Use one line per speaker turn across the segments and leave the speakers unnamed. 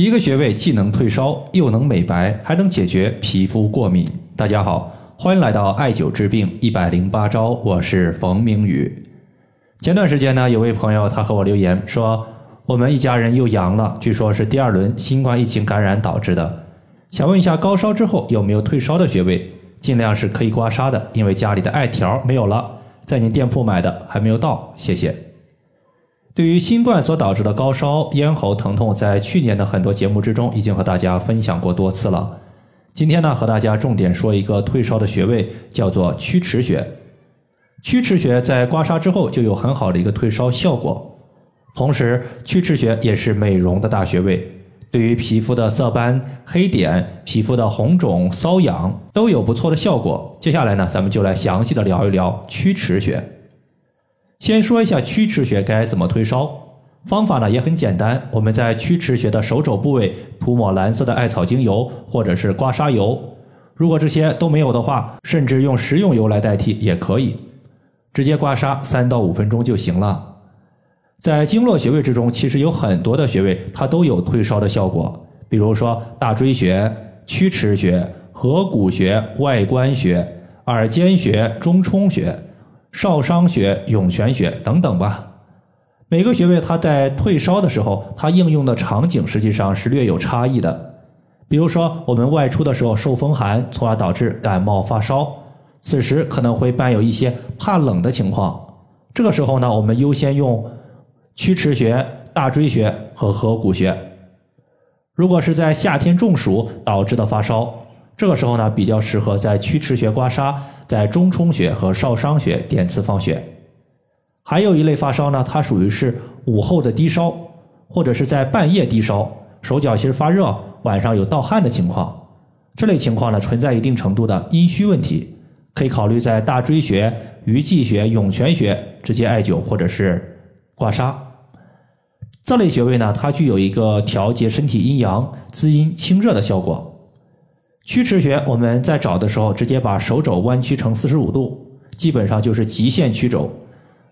一个穴位既能退烧，又能美白，还能解决皮肤过敏。大家好，欢迎来到艾灸治病一百零八招，我是冯明宇。前段时间呢，有位朋友他和我留言说，我们一家人又阳了，据说是第二轮新冠疫情感染导致的。想问一下，高烧之后有没有退烧的穴位？尽量是可以刮痧的，因为家里的艾条没有了，在您店铺买的还没有到，谢谢。对于新冠所导致的高烧、咽喉疼痛，在去年的很多节目之中已经和大家分享过多次了。今天呢，和大家重点说一个退烧的穴位，叫做曲池穴。曲池穴在刮痧之后就有很好的一个退烧效果，同时曲池穴也是美容的大穴位，对于皮肤的色斑、黑点、皮肤的红肿、瘙痒都有不错的效果。接下来呢，咱们就来详细的聊一聊曲池穴。先说一下曲池穴该怎么退烧，方法呢也很简单，我们在曲池穴的手肘部位涂抹蓝色的艾草精油或者是刮痧油，如果这些都没有的话，甚至用食用油来代替也可以，直接刮痧三到五分钟就行了。在经络穴位之中，其实有很多的穴位它都有退烧的效果，比如说大椎穴、曲池穴、合谷穴、外关穴、耳尖穴、中冲穴。少商穴、涌泉穴等等吧，每个穴位它在退烧的时候，它应用的场景实际上是略有差异的。比如说，我们外出的时候受风寒，从而导致感冒发烧，此时可能会伴有一些怕冷的情况。这个时候呢，我们优先用曲池穴、大椎穴和合谷穴。如果是在夏天中暑导致的发烧，这个时候呢，比较适合在曲池穴刮痧。在中冲穴和少商穴点刺放血，还有一类发烧呢，它属于是午后的低烧，或者是在半夜低烧，手脚心发热，晚上有盗汗的情况。这类情况呢，存在一定程度的阴虚问题，可以考虑在大椎穴、鱼际穴、涌泉穴直接艾灸或者是刮痧。这类穴位呢，它具有一个调节身体阴阳、滋阴清热的效果。曲池穴，我们在找的时候，直接把手肘弯曲成四十五度，基本上就是极限曲肘。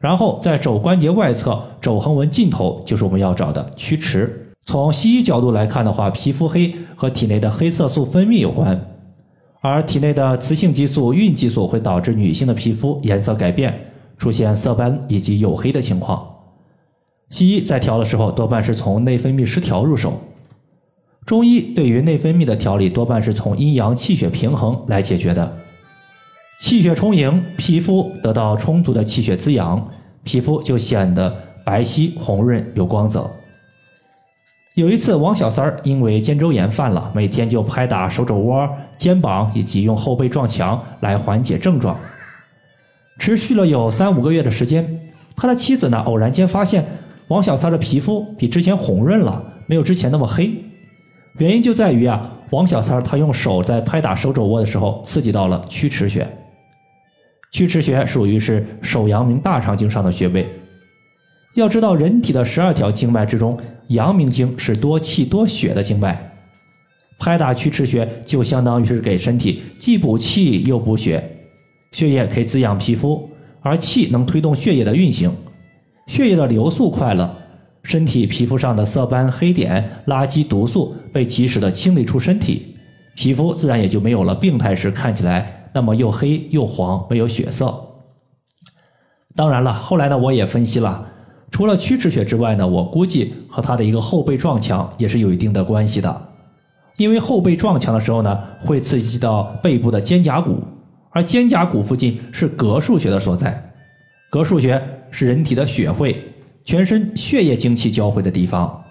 然后在肘关节外侧肘横纹尽头，就是我们要找的曲池。从西医角度来看的话，皮肤黑和体内的黑色素分泌有关，而体内的雌性激素、孕激素会导致女性的皮肤颜色改变，出现色斑以及黝黑的情况。西医在调的时候，多半是从内分泌失调入手。中医对于内分泌的调理多半是从阴阳气血平衡来解决的，气血充盈，皮肤得到充足的气血滋养，皮肤就显得白皙红润有光泽。有一次，王小三儿因为肩周炎犯了，每天就拍打手肘窝、肩膀以及用后背撞墙来缓解症状，持续了有三五个月的时间。他的妻子呢，偶然间发现王小三的皮肤比之前红润了，没有之前那么黑。原因就在于啊，王小三儿他用手在拍打手肘窝的时候，刺激到了曲池穴。曲池穴属于是手阳明大肠经上的穴位。要知道，人体的十二条经脉之中，阳明经是多气多血的经脉。拍打曲池穴就相当于是给身体既补气又补血。血液可以滋养皮肤，而气能推动血液的运行，血液的流速快了。身体皮肤上的色斑、黑点、垃圾、毒素被及时的清理出身体，皮肤自然也就没有了病态时看起来那么又黑又黄、没有血色。当然了，后来呢，我也分析了，除了曲池穴之外呢，我估计和他的一个后背撞墙也是有一定的关系的，因为后背撞墙的时候呢，会刺激到背部的肩胛骨，而肩胛骨附近是膈腧穴的所在，膈腧穴是人体的血会。全身血液精气交汇的地方，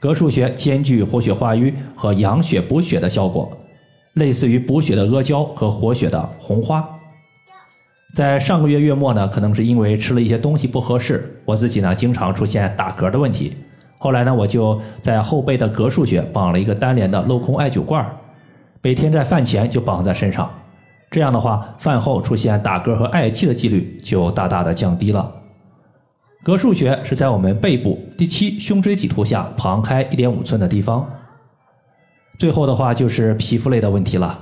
膈腧穴兼具活血化瘀和养血补血的效果，类似于补血的阿胶和活血的红花。在上个月月末呢，可能是因为吃了一些东西不合适，我自己呢经常出现打嗝的问题。后来呢，我就在后背的膈腧穴绑了一个单联的镂空艾灸罐，每天在饭前就绑在身上，这样的话，饭后出现打嗝和嗳气的几率就大大的降低了。膈腧穴是在我们背部第七胸椎棘突下旁开一点五寸的地方。最后的话就是皮肤类的问题了。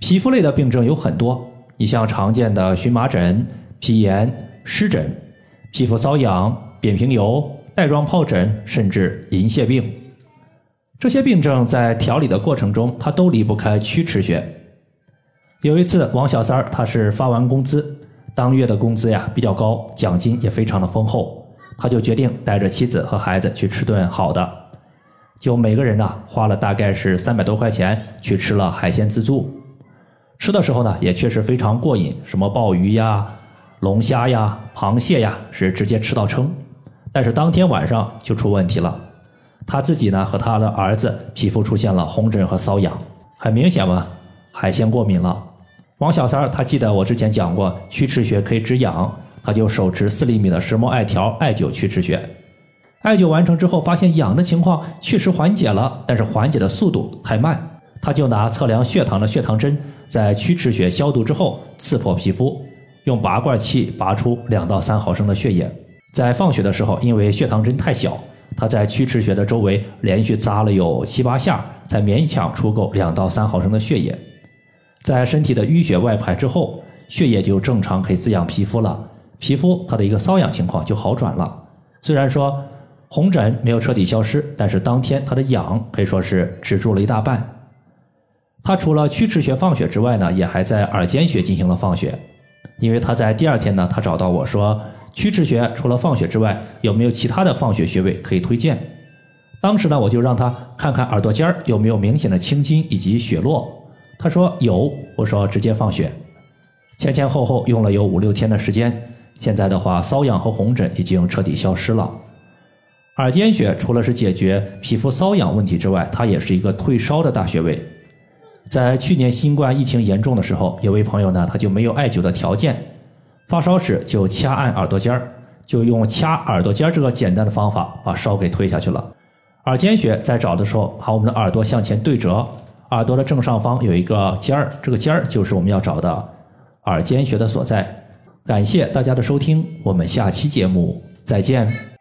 皮肤类的病症有很多，你像常见的荨麻疹、皮炎、湿疹、皮肤瘙痒、扁平疣、带状疱疹，甚至银屑病。这些病症在调理的过程中，它都离不开曲池穴。有一次，王小三儿他是发完工资，当月的工资呀比较高，奖金也非常的丰厚，他就决定带着妻子和孩子去吃顿好的，就每个人呢花了大概是三百多块钱去吃了海鲜自助。吃的时候呢，也确实非常过瘾，什么鲍鱼呀、龙虾呀、螃蟹呀，是直接吃到撑。但是当天晚上就出问题了，他自己呢和他的儿子皮肤出现了红疹和瘙痒，很明显嘛，海鲜过敏了。王小三儿他记得我之前讲过，曲池穴可以止痒，他就手持四厘米的石墨艾条艾灸曲池穴。艾灸完成之后，发现痒的情况确实缓解了，但是缓解的速度太慢，他就拿测量血糖的血糖针。在曲池穴消毒之后，刺破皮肤，用拔罐器拔出两到三毫升的血液。在放血的时候，因为血糖针太小，他在曲池穴的周围连续扎了有七八下，才勉强出够两到三毫升的血液。在身体的淤血外排之后，血液就正常可以滋养皮肤了，皮肤它的一个瘙痒情况就好转了。虽然说红疹没有彻底消失，但是当天他的痒可以说是止住了一大半。他除了曲池穴放血之外呢，也还在耳尖穴进行了放血。因为他在第二天呢，他找到我说，曲池穴除了放血之外，有没有其他的放血穴位可以推荐？当时呢，我就让他看看耳朵尖儿有没有明显的青筋以及血络。他说有，我说直接放血。前前后后用了有五六天的时间，现在的话，瘙痒和红疹已经彻底消失了。耳尖穴除了是解决皮肤瘙痒问题之外，它也是一个退烧的大穴位。在去年新冠疫情严重的时候，有位朋友呢，他就没有艾灸的条件，发烧时就掐按耳朵尖儿，就用掐耳朵尖儿这个简单的方法把烧给退下去了。耳尖穴在找的时候，把我们的耳朵向前对折，耳朵的正上方有一个尖儿，这个尖儿就是我们要找的耳尖穴的所在。感谢大家的收听，我们下期节目再见。